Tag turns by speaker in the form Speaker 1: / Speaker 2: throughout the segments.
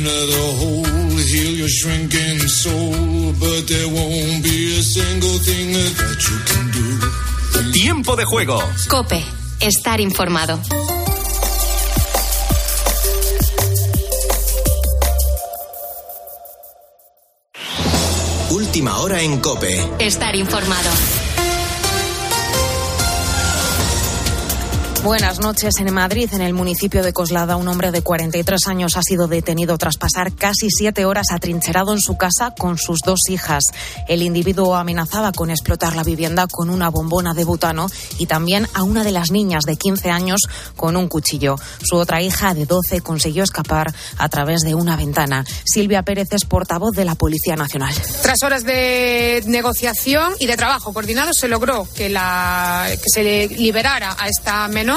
Speaker 1: enter the hole, heal your shrinking soul, but there won't be a single thing that you can do.
Speaker 2: Tiempo de juego.
Speaker 3: Cope, estar informado.
Speaker 2: Última hora en Cope.
Speaker 3: Estar informado.
Speaker 4: Buenas noches. En Madrid, en el municipio de Coslada, un hombre de 43 años ha sido detenido tras pasar casi siete horas atrincherado en su casa con sus dos hijas. El individuo amenazaba con explotar la vivienda con una bombona de butano y también a una de las niñas de 15 años con un cuchillo. Su otra hija de 12 consiguió escapar a través de una ventana. Silvia Pérez es portavoz de la Policía Nacional.
Speaker 5: Tras horas de negociación y de trabajo coordinado se logró que, la, que se liberara a esta menor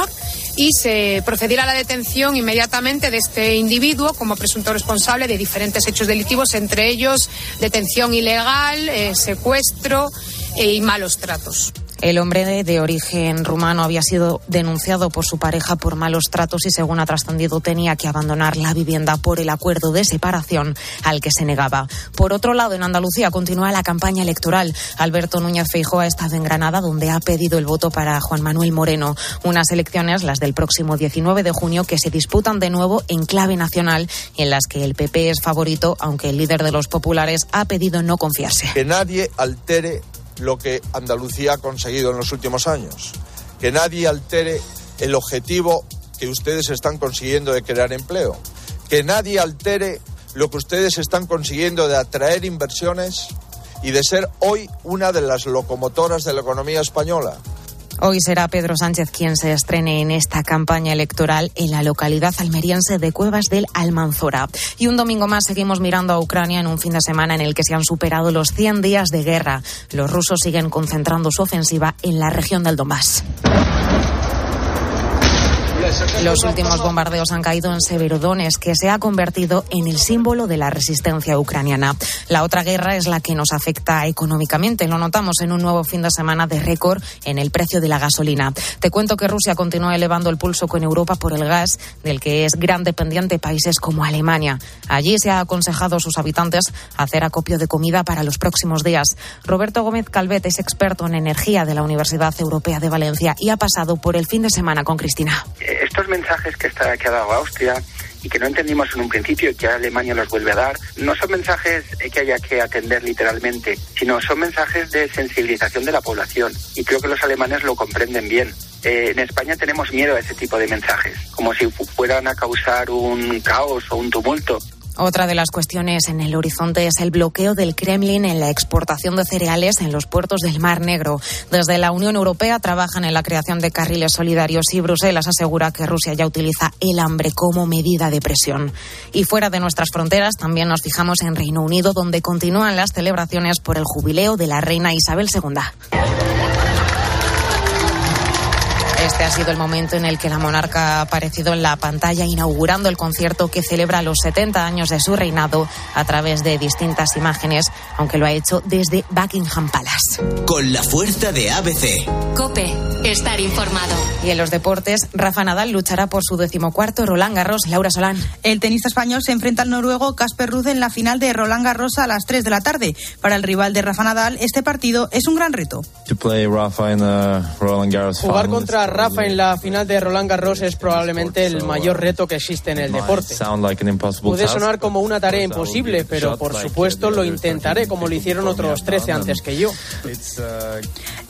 Speaker 5: y se procediera a la detención inmediatamente de este individuo como presunto responsable de diferentes hechos delictivos, entre ellos detención ilegal, eh, secuestro eh, y malos tratos.
Speaker 4: El hombre de origen rumano había sido denunciado por su pareja por malos tratos y, según ha trascendido, tenía que abandonar la vivienda por el acuerdo de separación al que se negaba. Por otro lado, en Andalucía continúa la campaña electoral. Alberto Núñez Feijóo ha estado en Granada, donde ha pedido el voto para Juan Manuel Moreno. Unas elecciones, las del próximo 19 de junio, que se disputan de nuevo en clave nacional en las que el PP es favorito, aunque el líder de los populares ha pedido no confiarse.
Speaker 6: Que nadie altere lo que Andalucía ha conseguido en los últimos años. Que nadie altere el objetivo que ustedes están consiguiendo de crear empleo. Que nadie altere lo que ustedes están consiguiendo de atraer inversiones y de ser hoy una de las locomotoras de la economía española.
Speaker 4: Hoy será Pedro Sánchez quien se estrene en esta campaña electoral en la localidad almeriense de Cuevas del Almanzora. Y un domingo más seguimos mirando a Ucrania en un fin de semana en el que se han superado los 100 días de guerra. Los rusos siguen concentrando su ofensiva en la región del Donbass. Los últimos bombardeos han caído en Severodonetsk, que se ha convertido en el símbolo de la resistencia ucraniana. La otra guerra es la que nos afecta económicamente. Lo notamos en un nuevo fin de semana de récord en el precio de la gasolina. Te cuento que Rusia continúa elevando el pulso con Europa por el gas, del que es gran dependiente países como Alemania. Allí se ha aconsejado a sus habitantes hacer acopio de comida para los próximos días. Roberto Gómez Calvet es experto en energía de la Universidad Europea de Valencia y ha pasado por el fin de semana con Cristina
Speaker 7: estos mensajes que, está, que ha dado Austria y que no entendimos en un principio y que Alemania los vuelve a dar, no son mensajes que haya que atender literalmente, sino son mensajes de sensibilización de la población. Y creo que los alemanes lo comprenden bien. Eh, en España tenemos miedo a ese tipo de mensajes, como si fueran a causar un caos o un tumulto.
Speaker 4: Otra de las cuestiones en el horizonte es el bloqueo del Kremlin en la exportación de cereales en los puertos del Mar Negro. Desde la Unión Europea trabajan en la creación de carriles solidarios y Bruselas asegura que Rusia ya utiliza el hambre como medida de presión. Y fuera de nuestras fronteras también nos fijamos en Reino Unido, donde continúan las celebraciones por el jubileo de la reina Isabel II. Este ha sido el momento en el que la monarca ha aparecido en la pantalla inaugurando el concierto que celebra los 70 años de su reinado a través de distintas imágenes, aunque lo ha hecho desde Buckingham Palace.
Speaker 2: Con la fuerza de ABC.
Speaker 3: Cope, estar informado.
Speaker 4: Y en los deportes, Rafa Nadal luchará por su decimocuarto Roland Garros. Laura Solán.
Speaker 8: El tenista español se enfrenta al noruego Casper Ruud en la final de Roland Garros a las 3 de la tarde. Para el rival de Rafa Nadal, este partido es un gran reto.
Speaker 9: Jugar contra Rafa en la final de Roland Garros es probablemente el mayor reto que existe en el deporte. Puede sonar como una tarea imposible, pero por supuesto lo intentaré, como lo hicieron otros 13 antes que yo.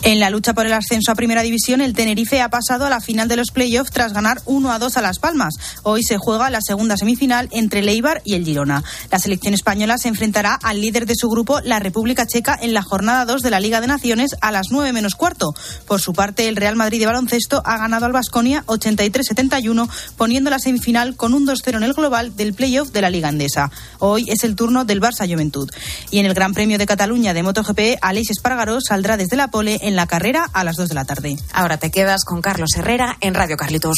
Speaker 8: En la lucha por el ascenso a Primera División, el Tenerife ha pasado a la final de los playoffs tras ganar 1 a 2 a Las Palmas. Hoy se juega la segunda semifinal entre el Eibar y el Girona. La selección española se enfrentará al líder de su grupo, la República Checa, en la jornada 2 de la Liga de Naciones a las 9 menos cuarto. Por su parte, el Real Madrid de baloncesto ha ganado al Basconia 83-71, poniendo la semifinal con un 2-0 en el global del playoff de la Liga Andesa. Hoy es el turno del Barça Juventud. Y en el Gran Premio de Cataluña de MotoGP, Aleix Espargaró saldrá desde la pole en la carrera a las 2 de la tarde.
Speaker 4: Ahora te quedas con Carlos Herrera en Radio Carlitos.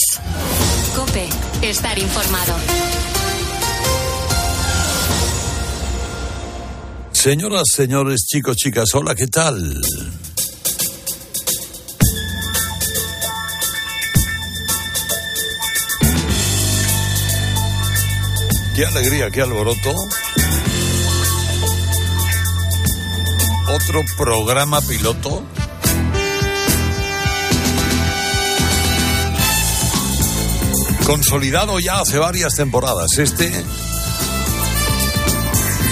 Speaker 3: Cope, estar informado.
Speaker 10: Señoras, señores, chicos, chicas, hola, ¿qué tal?
Speaker 11: qué alegría, qué alboroto. Otro programa piloto. Consolidado ya hace varias temporadas. Este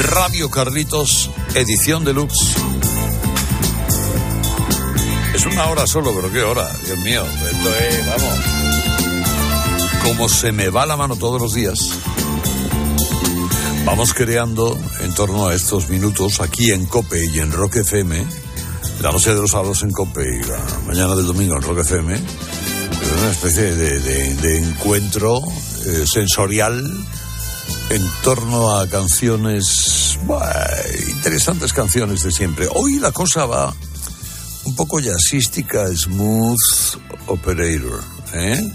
Speaker 11: Radio Carlitos, edición deluxe. Es una hora solo, pero qué hora, Dios mío. Esto es, vamos. Como se me va la mano todos los días. Vamos creando en torno a estos minutos aquí en Cope y en Rock FM, la noche de los sábados en Cope y la mañana del domingo en Rock FM, una especie de, encuentro eh, sensorial en torno a canciones, interesantes canciones de siempre. Hoy la cosa va un poco jazzística, smooth operator, ¿eh?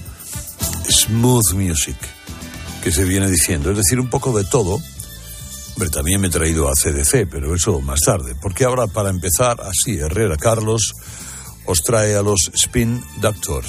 Speaker 11: smooth music, que se viene diciendo, es decir, un poco de todo Hombre, también me he traído a CDC, pero eso más tarde. Porque ahora, para empezar, así, Herrera Carlos os trae a los Spin Doctors.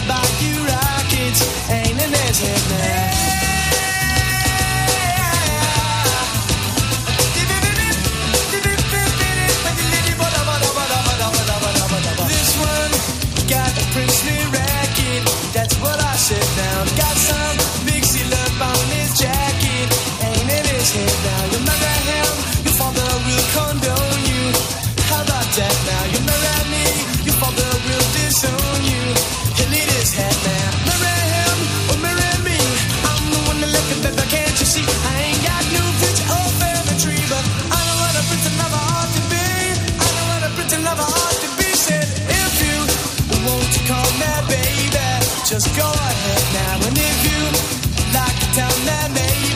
Speaker 11: Just go ahead now, and if you like to tell me.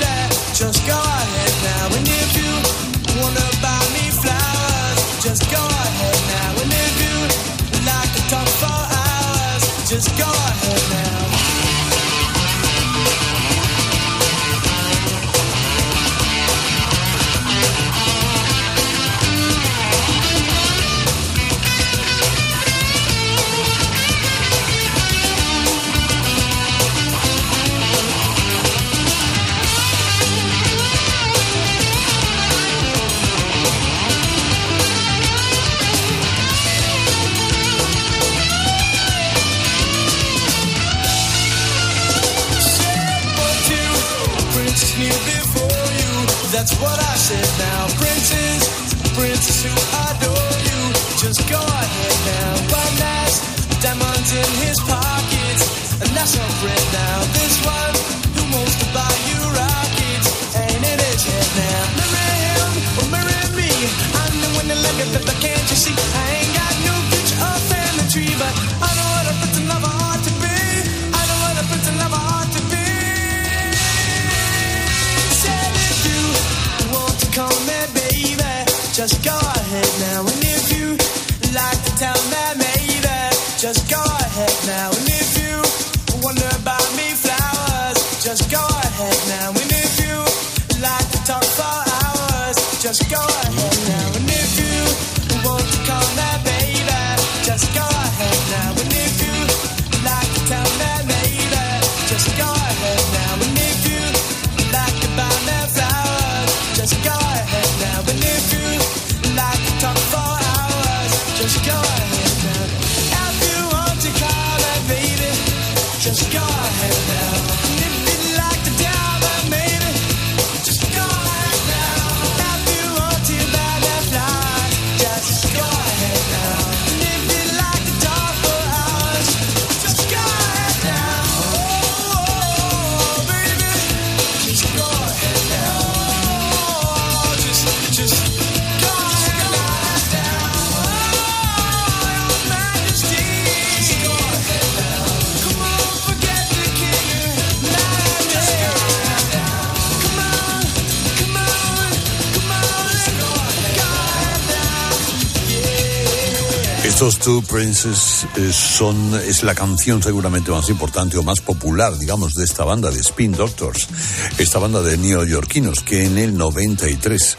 Speaker 12: Estos Two Princes eh, son, es la canción seguramente más importante o más popular, digamos, de esta banda de Spin Doctors, esta banda de neoyorquinos que en el 93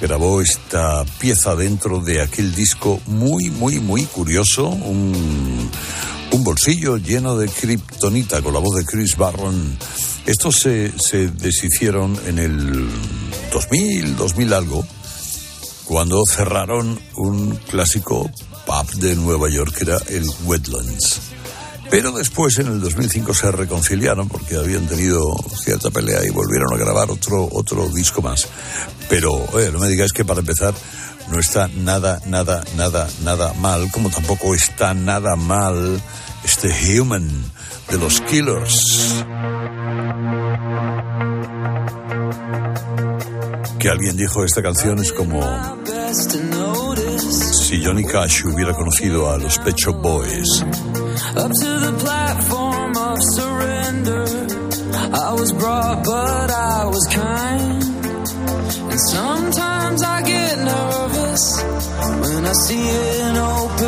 Speaker 12: grabó esta pieza dentro de aquel disco muy, muy, muy curioso, un, un bolsillo lleno de kriptonita con la voz de Chris Barron. Estos se, se deshicieron en el 2000, 2000 algo, cuando cerraron un clásico pub de Nueva York, que era el Wetlands. Pero después, en el 2005, se reconciliaron porque habían tenido cierta pelea y volvieron a grabar otro, otro disco más. Pero, oye, no me digáis que para empezar no está nada, nada, nada, nada mal, como tampoco está nada mal este Human de los Killers. Que alguien dijo esta canción es como si Johnny Cash hubiera conocido a los Pecho Boys. Up to the platform of surrender. I was brought, but I was kind. And sometimes I get nervous when I see an open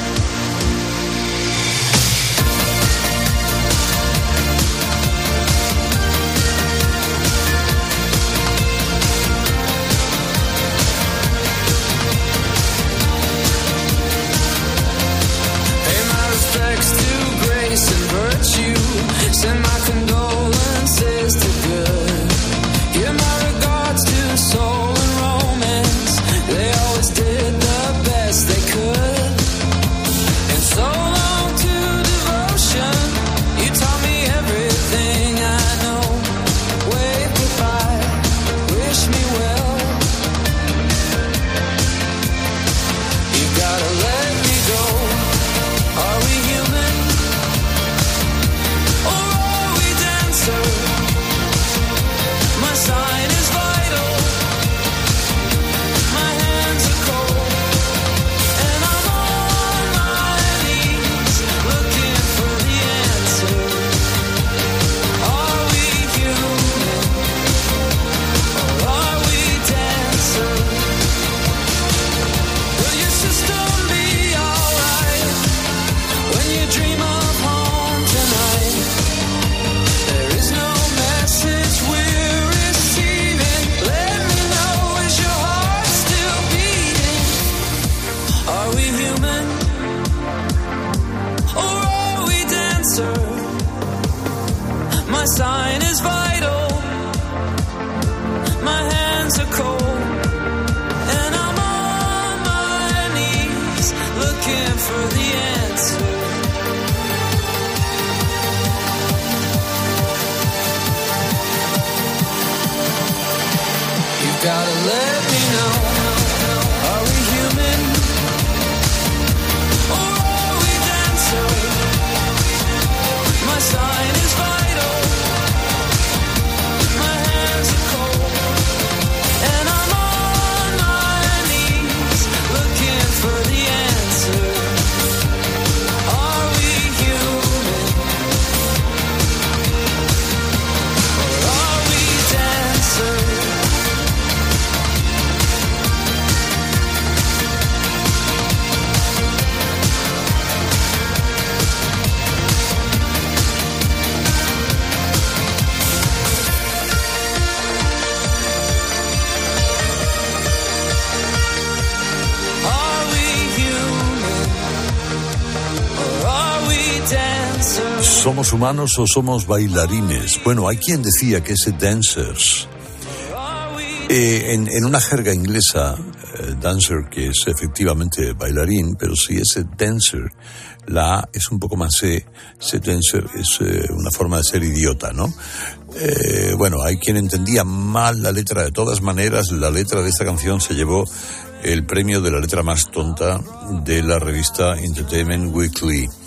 Speaker 12: in my condolences
Speaker 10: humanos o somos bailarines? Bueno, hay quien decía que ese dancers, eh, en, en una jerga inglesa, eh, dancer, que es efectivamente bailarín, pero si ese dancer, la A es un poco más C, ese dancer es eh, una forma de ser idiota, ¿no? Eh, bueno, hay quien entendía mal la letra. De todas maneras, la letra de esta canción se llevó el premio de la letra más tonta de la revista Entertainment Weekly.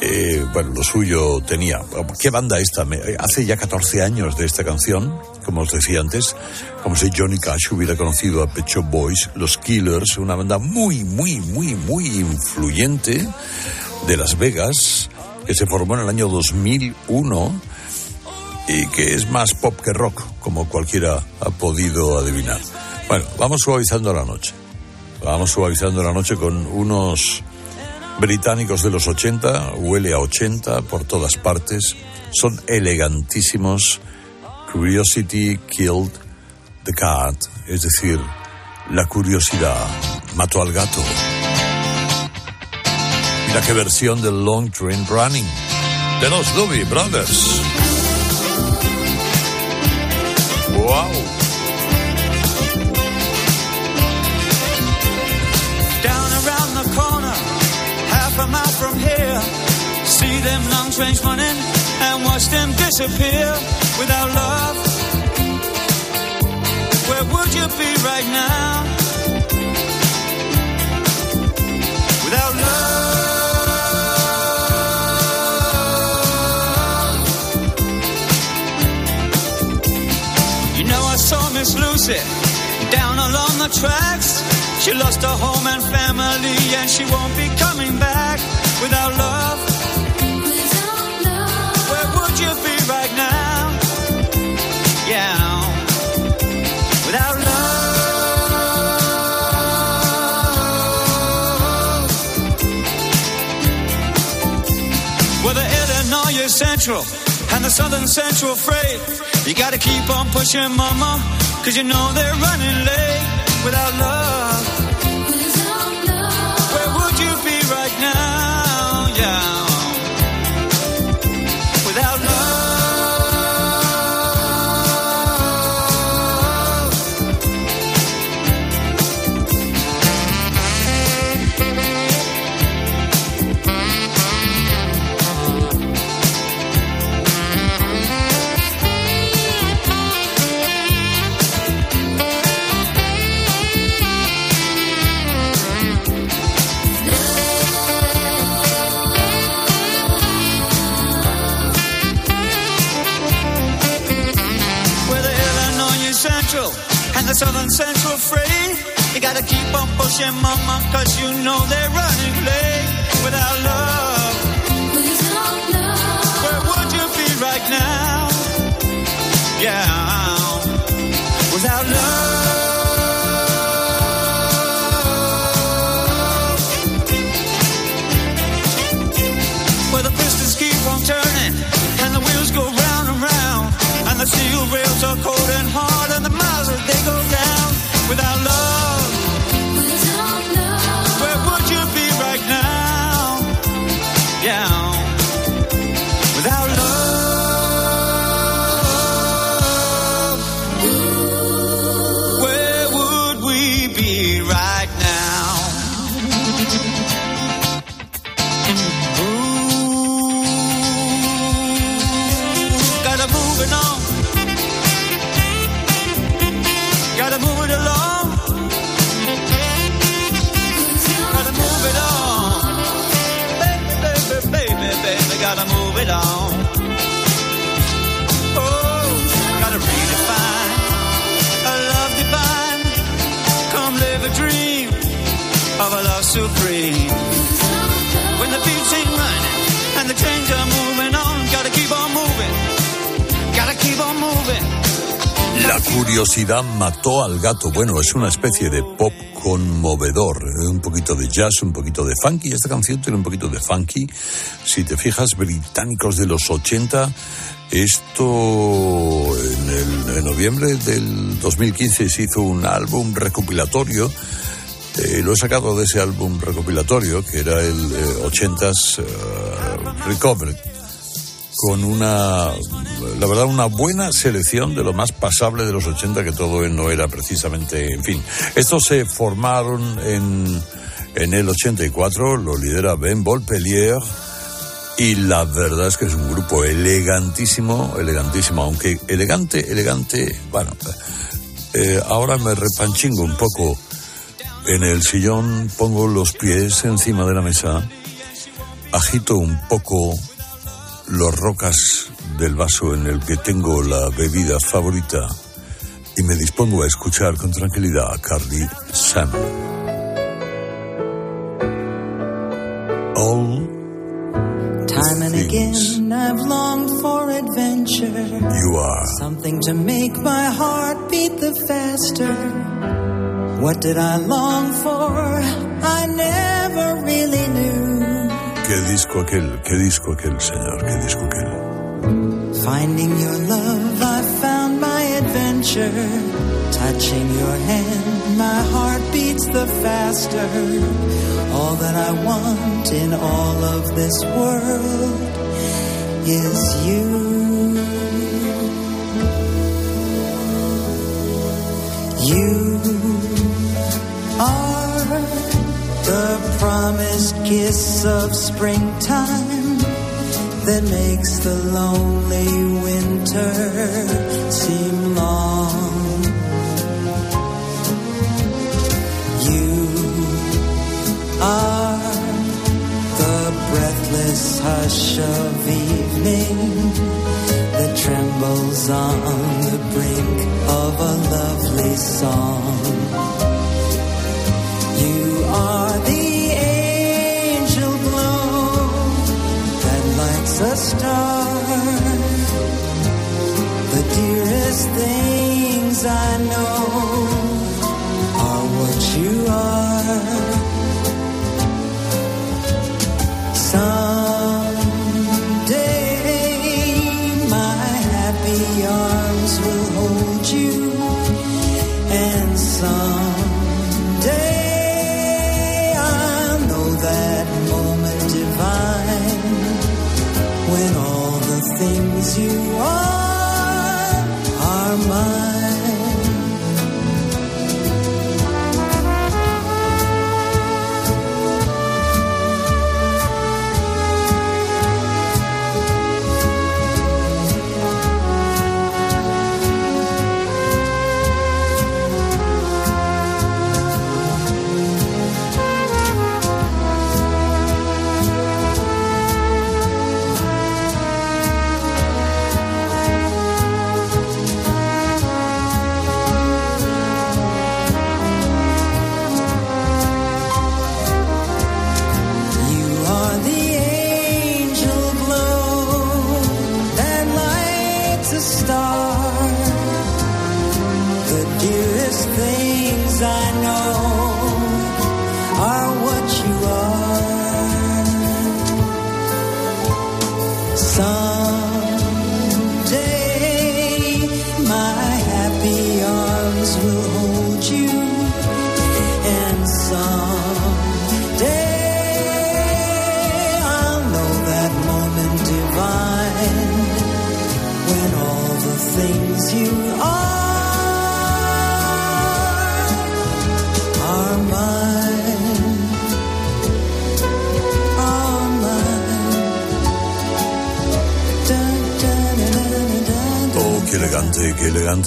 Speaker 10: Eh, bueno, lo suyo tenía. ¿Qué banda esta? Hace ya 14 años de esta canción, como os decía antes, como si Johnny Cash hubiera conocido a Pecho Boys, los Killers, una banda muy, muy, muy, muy influyente de Las Vegas, que se formó en el año 2001 y que es más pop que rock, como cualquiera ha podido adivinar. Bueno, vamos suavizando la noche. Vamos suavizando la noche con unos británicos de los 80, huele a 80 por todas partes, son elegantísimos. Curiosity killed the cat, es decir, la curiosidad mató al gato. Mira qué versión del Long Train Running de los Doobie Brothers. ¡Wow! Half a mile from here. See them long trains running and watch them disappear without love. Where would you be right now? Without love. You know I saw Miss Lucy down along the tracks. She lost her home and family, and she won't be coming back without love. Without love. Where would you be right now? Yeah, without love. Well, Illinois Central and the Southern Central Freight, you gotta keep on pushing, mama, cause you know they're running late without love. Southern sense Central Freight. You gotta keep on pushing, mama, cause you know they're running late without love. Without love. Where would you be right now? Yeah, without love. Where the pistons keep on turning and the wheels go round and round and the steel rails are cold and hard curiosidad mató al gato. Bueno, es una especie de pop conmovedor. Un poquito de jazz, un poquito de funky. Esta canción tiene un poquito de funky. Si te fijas, británicos de los 80. Esto en, el, noviembre del 2015 se hizo un álbum recopilatorio. Eh, lo he sacado de ese álbum recopilatorio que era el eh, 80s uh, Recovered
Speaker 13: con una, la verdad, una buena selección de lo más pasable de los 80, que todo no era precisamente, en fin. Estos se formaron en, en el 84, lo lidera Ben Volpellier, y la verdad es que es un grupo elegantísimo, elegantísimo, aunque elegante, elegante, bueno, eh, ahora me repanchingo un poco en el sillón, pongo los pies encima de la mesa, agito un poco los rocas del vaso en el que tengo la bebida favorita y me dispongo a escuchar con tranquilidad a Carly Sam. All Time and again I've longed for adventure. You are. Something to make my heart beat the faster. What did I long for? I never really knew. ¿Qué disco aquel? ¿Qué disco aquel, señor? ¿Qué disco aquel? Finding your love, I found my adventure. Touching your hand, my heart beats the faster. All that I want in all of this world is you. You are the promised kiss of springtime that makes the lonely winter seem long. You are the breathless hush of evening that trembles on the brink of a lovely song. Dearest things I know are what you are. Someday my happy arms will hold you, and someday. I'll know that moment divine when all the things you are are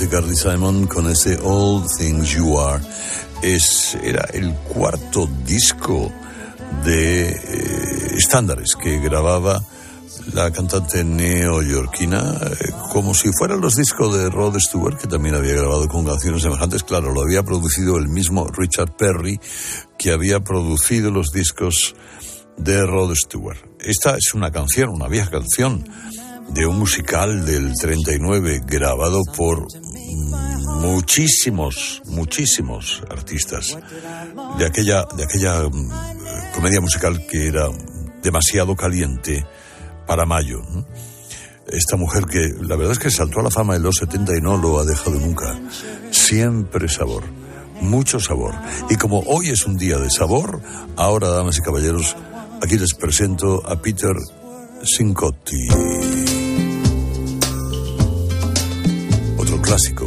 Speaker 13: Carly Simon con ese All Things You Are. Es, era el cuarto disco de eh, estándares que grababa la cantante neoyorquina, eh, como si fueran los discos de Rod Stewart, que también había grabado con canciones semejantes. Claro, lo había producido el mismo Richard Perry, que había producido los discos de Rod Stewart. Esta es una canción, una vieja canción, de un musical del 39 grabado por muchísimos, muchísimos artistas de aquella, de aquella mm, comedia musical que era demasiado caliente para mayo. Esta mujer que la verdad es que saltó a la fama en los 70 y no lo ha dejado nunca. Siempre sabor, mucho sabor. Y como hoy es un día de sabor, ahora, damas y caballeros, aquí les presento a Peter Cincotti.
Speaker 10: Otro clásico.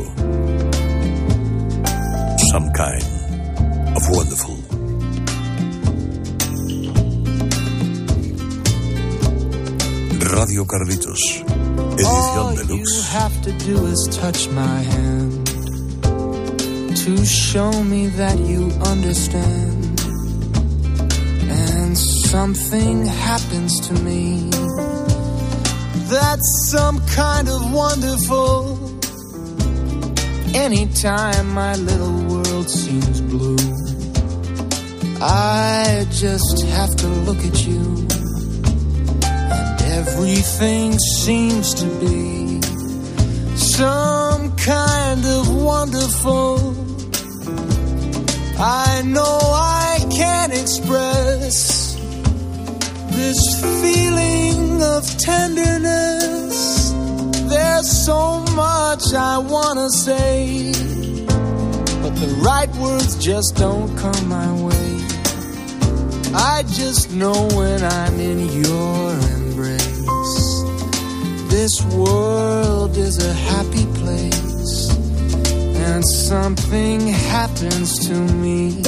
Speaker 10: Radio Carlitos, edición deluxe.
Speaker 1: you have to do is touch my hand to show me that you understand. And something happens to me that's some kind of wonderful. Anytime my little world seems blue, I just have to look at you Everything seems to be some kind of wonderful. I know I can't express this feeling of tenderness. There's so much I wanna say, but the right words just don't come my way. I just know when I'm in your this world is a happy place, and something happens to me.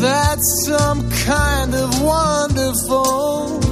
Speaker 1: That's some kind of wonderful.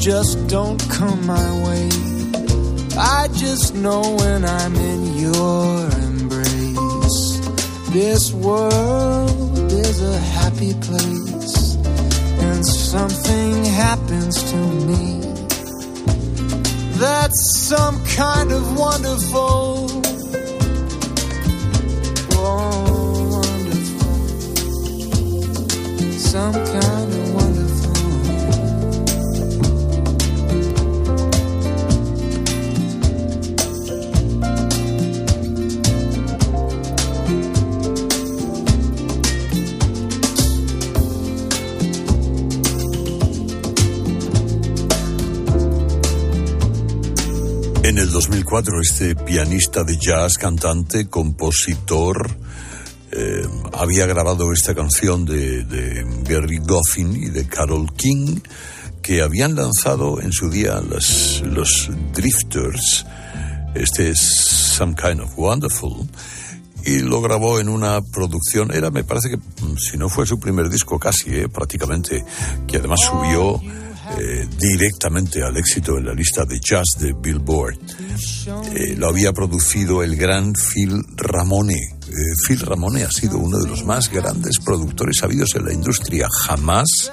Speaker 1: Just don't come my way. I just know when I'm in your embrace. This world is a happy place, and something happens to me. That's some kind of wonderful. Oh, wonderful. Some kind
Speaker 10: este pianista de jazz, cantante, compositor, eh, había grabado esta canción de, Gary Goffin y de Carol King, que habían lanzado en su día las, los Drifters. Este es Some Kind of Wonderful. Y lo grabó en una producción, era me parece que, mm, si no fue su primer disco casi, eh, prácticamente, que además subió eh, directamente al éxito en la lista de jazz de Billboard. Eh, lo había producido el gran Phil Ramone. Eh, Phil Ramone ha sido uno de los más grandes productores habidos en la industria. Jamás.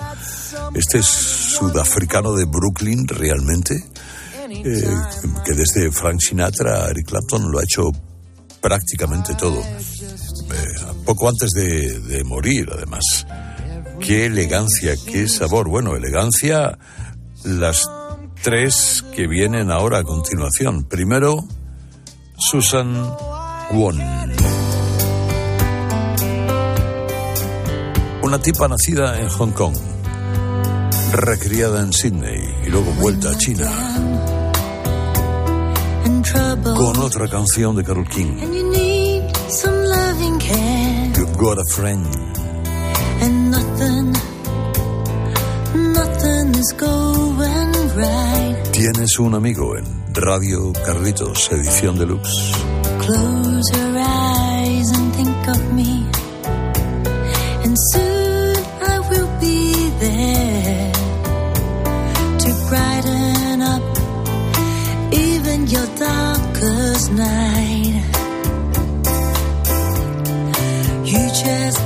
Speaker 10: Este es sudafricano de Brooklyn realmente, que desde Frank Sinatra a Eric Clapton lo ha hecho prácticamente todo. poco antes de morir, además. Qué elegancia, qué sabor. Bueno, elegancia, las tres que vienen ahora a continuación. Primero, Susan Won. Una tipa nacida en Hong Kong, recriada en Sydney y luego vuelta a China. Con otra canción de Carol King. You've got a friend. And nothing, nothing is going right. Tienes un amigo en Radio Carlitos, edición deluxe. Close your eyes and think of me, and soon I will be there to brighten up even your darkest night. You just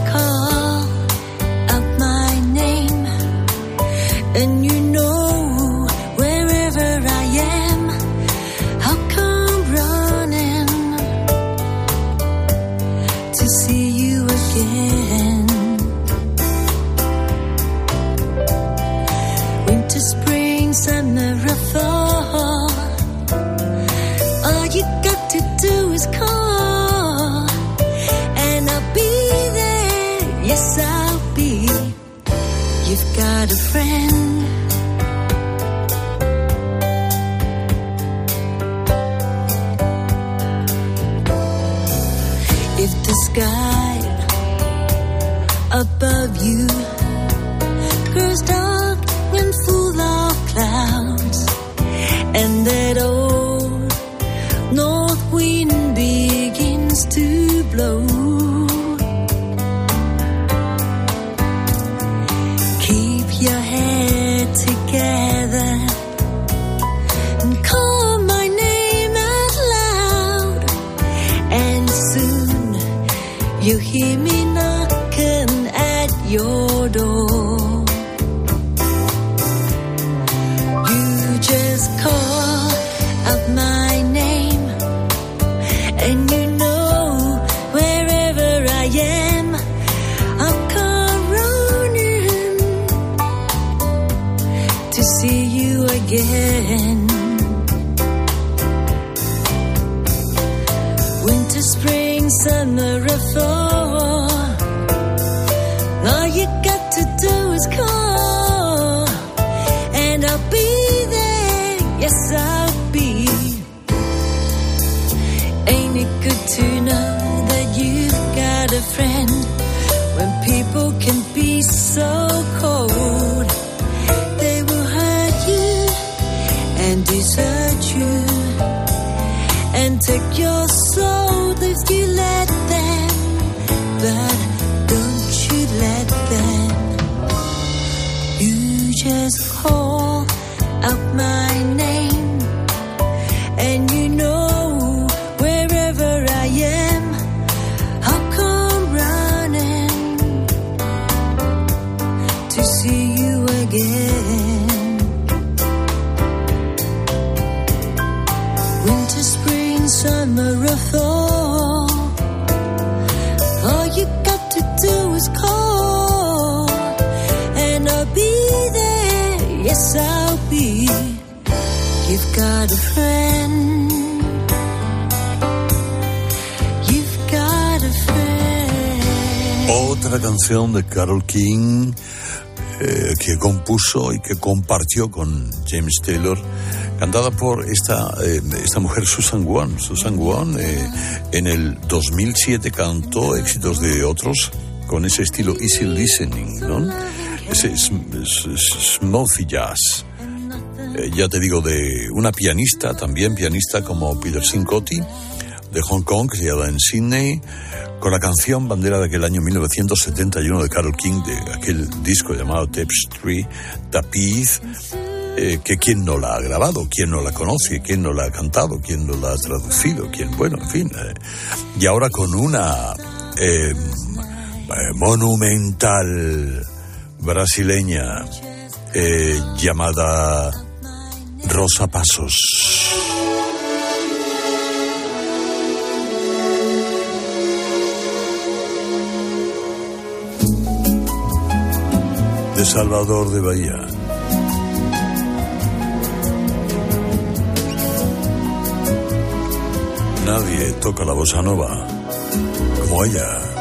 Speaker 10: Canción de Carol King eh, que compuso y que compartió con James Taylor, cantada por esta, eh, esta mujer Susan Wong. Susan Wong eh, en el 2007 cantó éxitos de otros con ese estilo easy listening, ¿no? Ese sm- s- s- smoothie jazz. Eh, ya te digo, de una pianista, también pianista como Peter Sincotti, de Hong Kong, llama en Sydney, con la canción bandera de aquel año 1971 de Carol King, de aquel disco llamado Tapestry, Tapiz, eh, que quién no la ha grabado, quién no la conoce, quién no la ha cantado, quién no la ha traducido, quién, bueno, en fin. eh, y ahora con una eh, eh, monumental brasileña llamada Rosa Pasos. De Salvador de Bahía. Nadie toca la bossa nova como ella.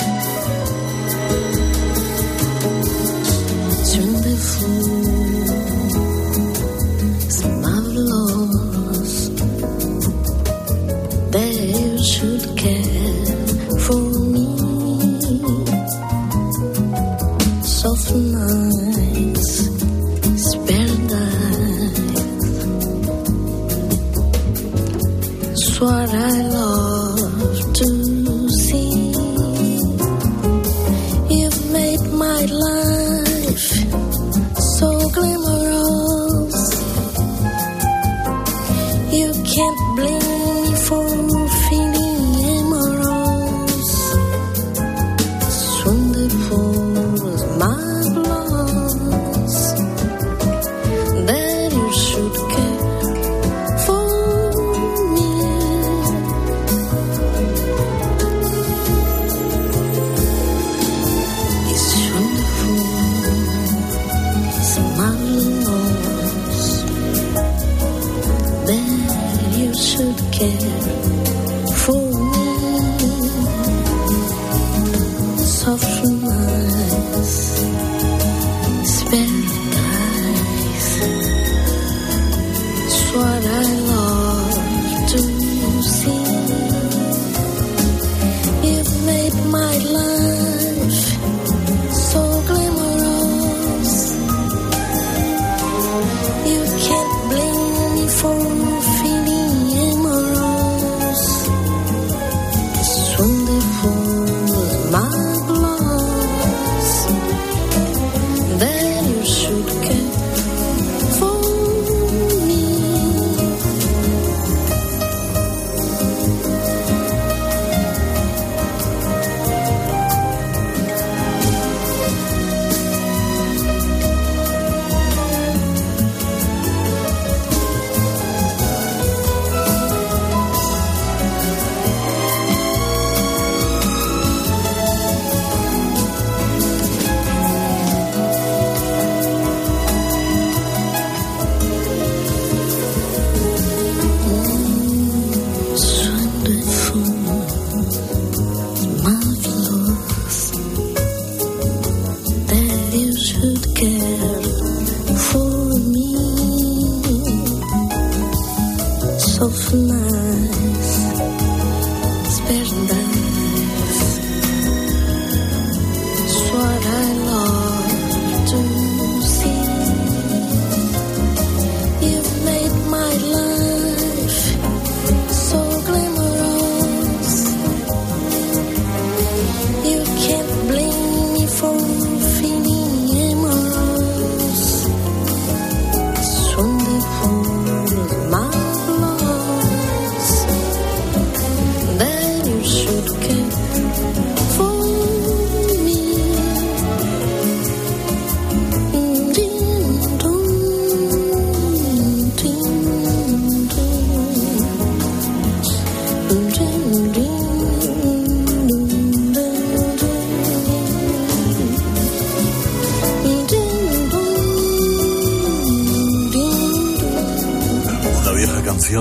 Speaker 10: Del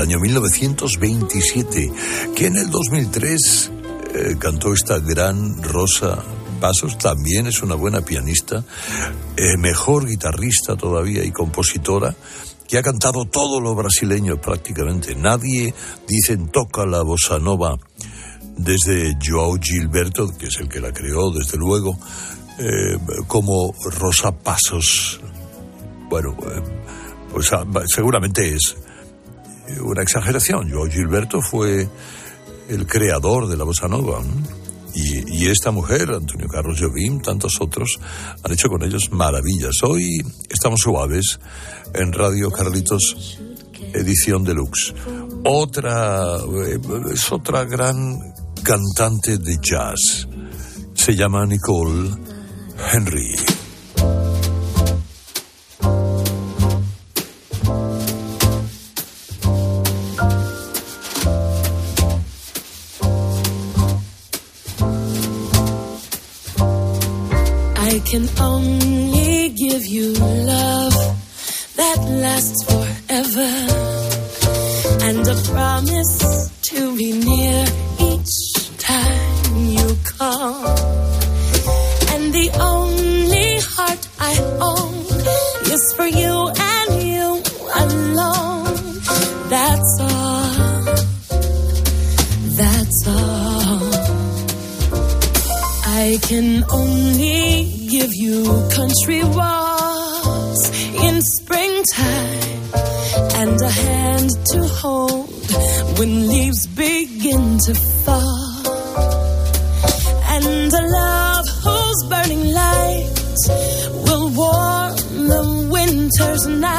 Speaker 10: año 1927, que en el 2003 eh, cantó esta gran Rosa Pasos, también es una buena pianista, eh, mejor guitarrista todavía y compositora, que ha cantado todo lo brasileño prácticamente. Nadie, dicen, toca la bossa nova desde Joao Gilberto, que es el que la creó, desde luego, eh, como Rosa Pasos. Bueno, ah, seguramente es una exageración. Yo, Gilberto fue el creador de la bossa nova. Y, esta mujer, Antonio Carlos Jobim, tantos otros, han hecho con ellos maravillas. Hoy estamos suaves en Radio Carlitos, edición deluxe. Otra, eh, es otra gran cantante de jazz. Se llama Nicole Henry.
Speaker 14: Can only give you love that lasts forever and a promise to be near each time you call. And the only heart I own is for you and you alone. That's all. That's all. I can only give you country walks in springtime and a hand to hold when leaves begin to fall. And a love whose burning light will warm the winter's night.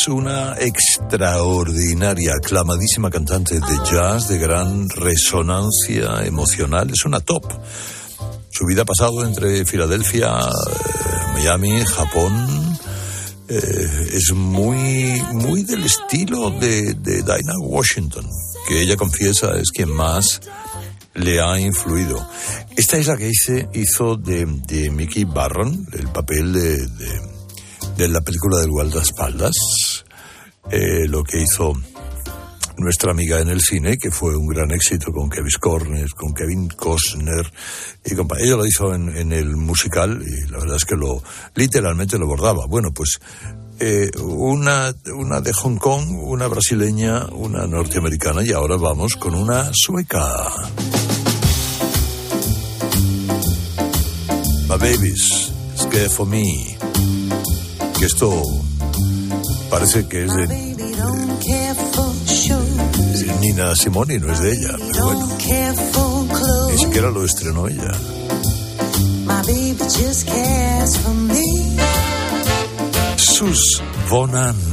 Speaker 10: Es una extraordinaria, aclamadísima cantante de jazz de gran resonancia emocional. Es una top. Su vida ha pasado entre Filadelfia, eh, Miami, Japón. Eh, es muy, muy del estilo de, de Dinah Washington, que ella confiesa es quien más le ha influido. Esta es la que hice, hizo de, de Mickey Barron, el papel de, de, de la película del guardaespaldas, eh, lo que hizo nuestra amiga en el cine, que fue un gran éxito con Kevin Costner, con Kevin Costner y. Ella lo hizo en, el musical y la verdad es que lo literalmente lo bordaba. Bueno, pues eh, una, una de Hong Kong, una brasileña, una norteamericana y ahora vamos con una sueca. My babies, scared for me. Que esto parece que es de, de Nina Simone, no es de ella, pero bueno, ni siquiera lo estrenó ella.
Speaker 15: My baby just cares for me.
Speaker 10: Sus Bonan.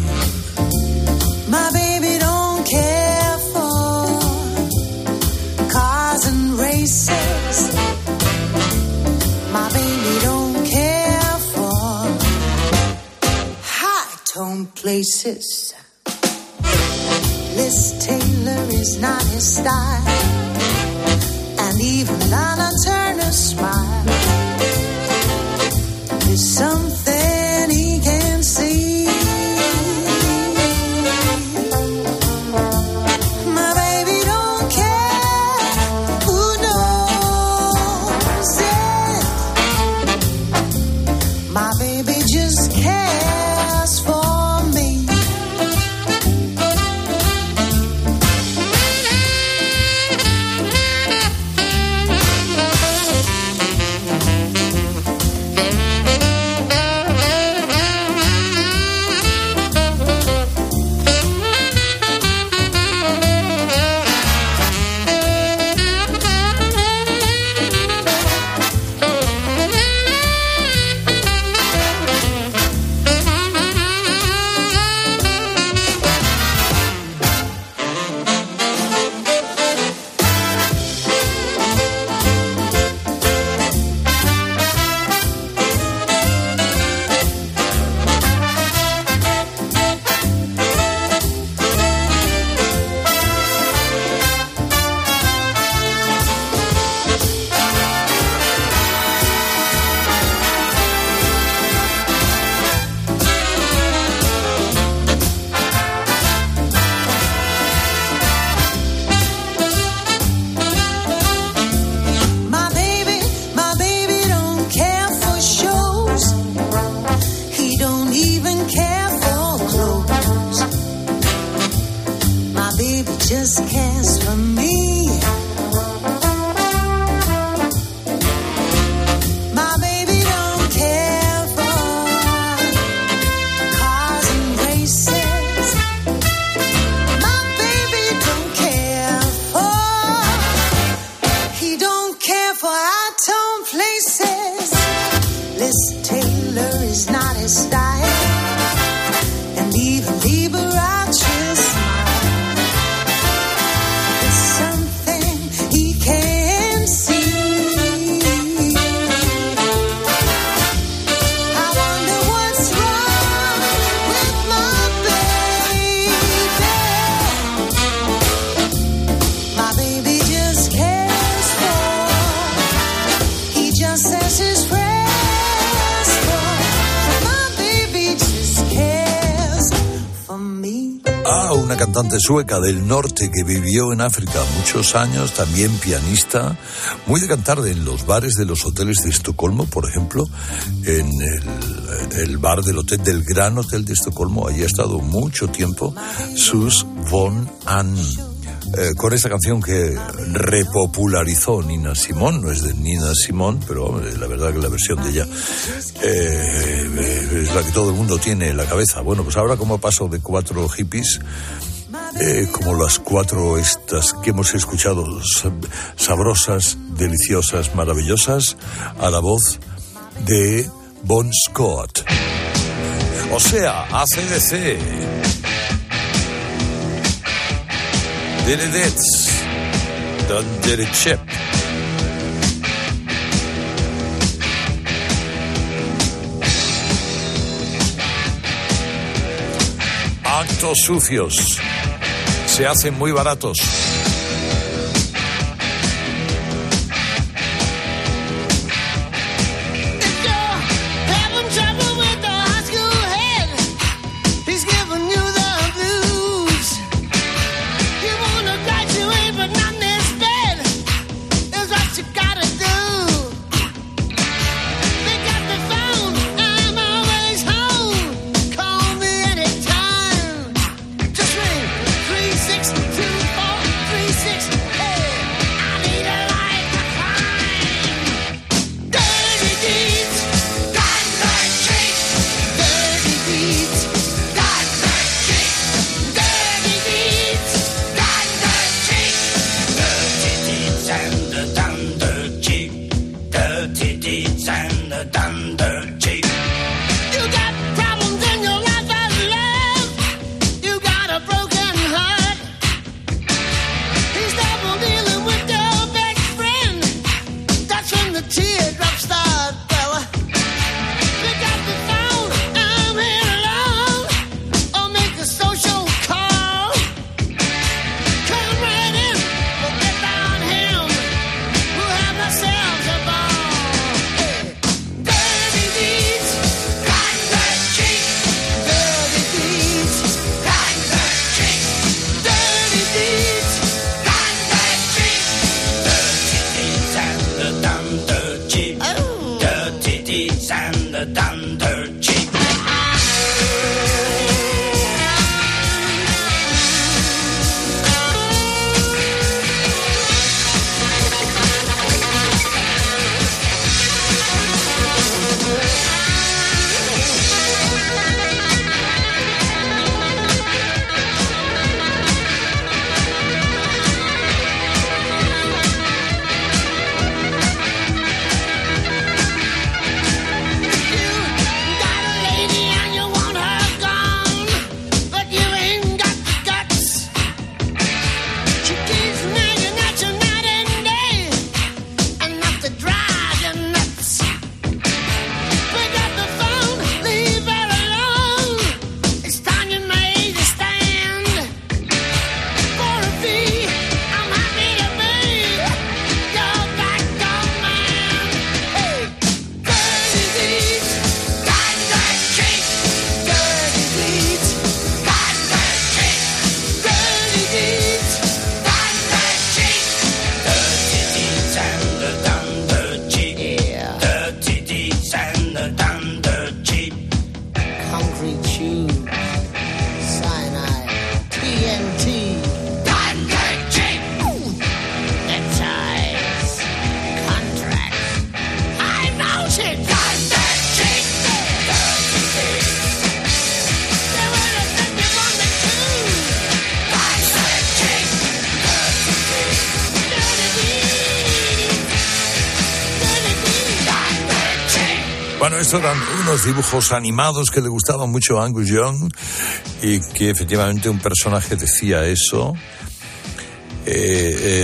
Speaker 15: Places. Liz Taylor is not his style, and even Lana Turner's smile is something
Speaker 16: cantante sueca del norte que vivió en África muchos años, también pianista, muy de cantar en los bares de los hoteles de Estocolmo, por ejemplo, en el, el bar del hotel del Gran Hotel de Estocolmo, allí ha estado mucho tiempo Sus von Ann. Eh, con esa canción que repopularizó Nina Simón, no es de Nina Simón, pero hombre, la verdad que la versión de ella eh, es la que todo el mundo tiene en la cabeza. Bueno, pues ahora como paso de cuatro hippies eh, como las cuatro estas que hemos escuchado, sabrosas, deliciosas, maravillosas, a la voz de Bon Scott. O sea, ACDC. Benedetz. Danderechep. Actos sucios se hacen muy baratos.
Speaker 10: Estos eran unos dibujos animados que le gustaban mucho a Angus Young y que efectivamente un personaje decía eso eh,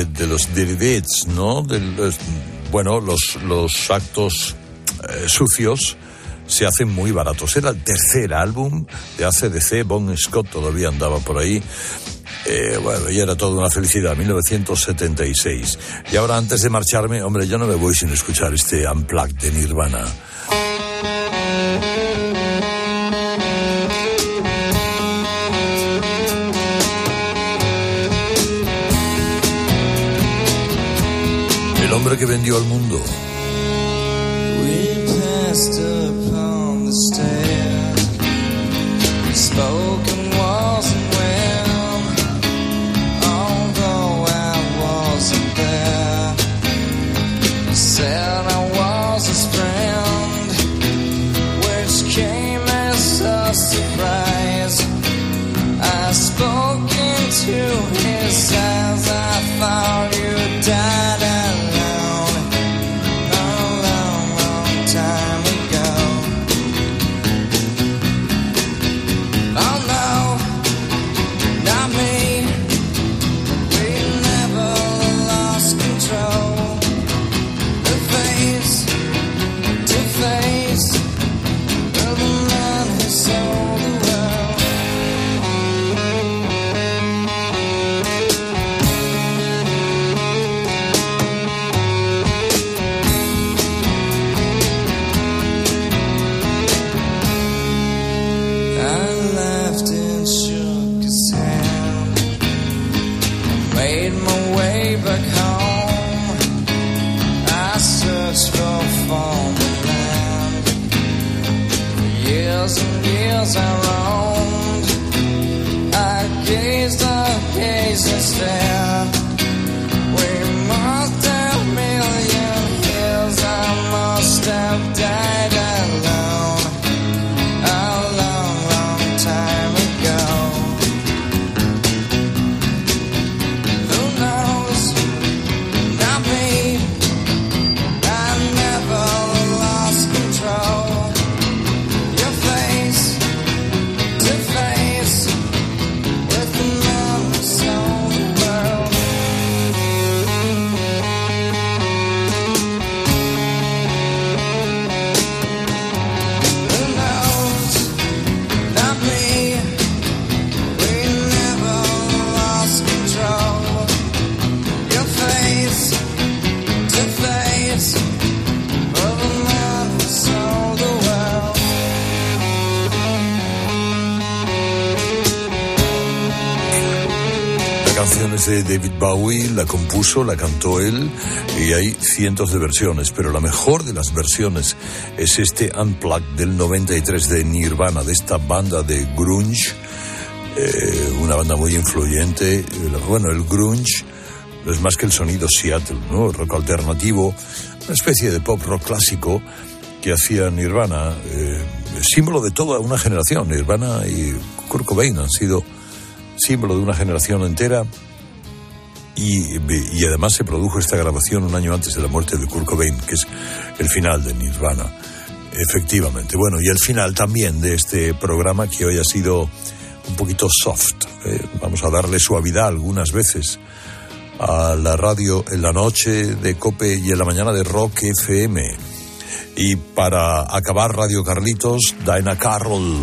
Speaker 10: eh, de los derivatives, ¿no? De los, bueno, los, los actos eh, sucios se hacen muy baratos. Era el tercer álbum de ACDC, Bon Scott todavía andaba por ahí. Eh, bueno, y era toda una felicidad, 1976. Y ahora, antes de marcharme, hombre, yo no me voy sin escuchar este Unplugged de Nirvana. Que vendió al mundo. De David Bowie, la compuso, la cantó él y hay cientos de versiones, pero la mejor de las versiones es este Unplugged del 93 de Nirvana, de esta banda de grunge, eh, una banda muy influyente. Bueno, el grunge no es más que el sonido Seattle, ¿no? rock alternativo, una especie de pop rock clásico que hacía Nirvana, eh, símbolo de toda una generación. Nirvana y Kurt Cobain han sido símbolo de una generación entera y, además se produjo esta grabación un año antes de la muerte de Kurt Cobain, que es el final de Nirvana. Efectivamente. Bueno, y el final también de este programa que hoy ha sido un poquito soft. ¿eh? vamos a darle suavidad algunas veces a la radio en la noche de Cope y en la mañana de Rock FM. Y para acabar Radio Carlitos, Diana Carroll.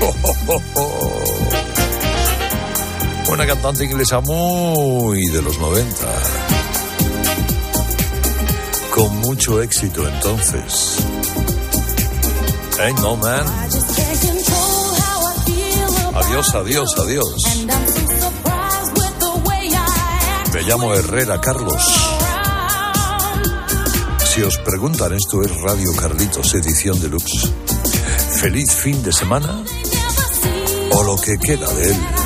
Speaker 10: una cantante inglesa muy de los 90. Con mucho éxito entonces. Hey, no man. Adiós, adiós, adiós. Me llamo Herrera Carlos. Si os preguntan, esto es Radio Carlitos, edición deluxe. Feliz fin de semana o lo que queda de él.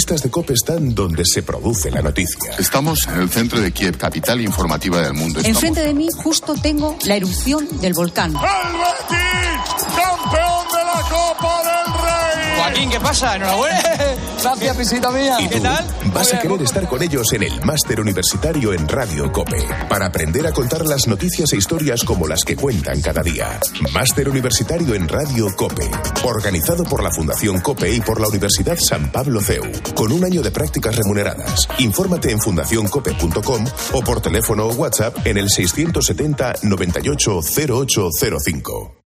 Speaker 17: Periodistas de COPE están donde se produce la noticia.
Speaker 18: Estamos en el centro de Kiev, capital informativa del mundo.
Speaker 19: Enfrente de mí justo tengo la erupción del volcán.
Speaker 20: ¡El Betis! ¡Campeón de la Copa del Rey!
Speaker 21: Joaquín, ¿qué pasa? Enhorabuena. Gracias, pisita mía.
Speaker 17: ¿Y
Speaker 21: ¿Qué tal?
Speaker 17: Vas a querer estar con ellos en el máster universitario en Radio COPE para aprender a contar las noticias e historias como las que cuentan cada día. Máster universitario en Radio COPE, organizado por la Fundación COPE y por la Universidad San Pablo CEU, con un año de prácticas remuneradas. Infórmate en fundacioncope.com o por teléfono o WhatsApp en el 670 98 0805.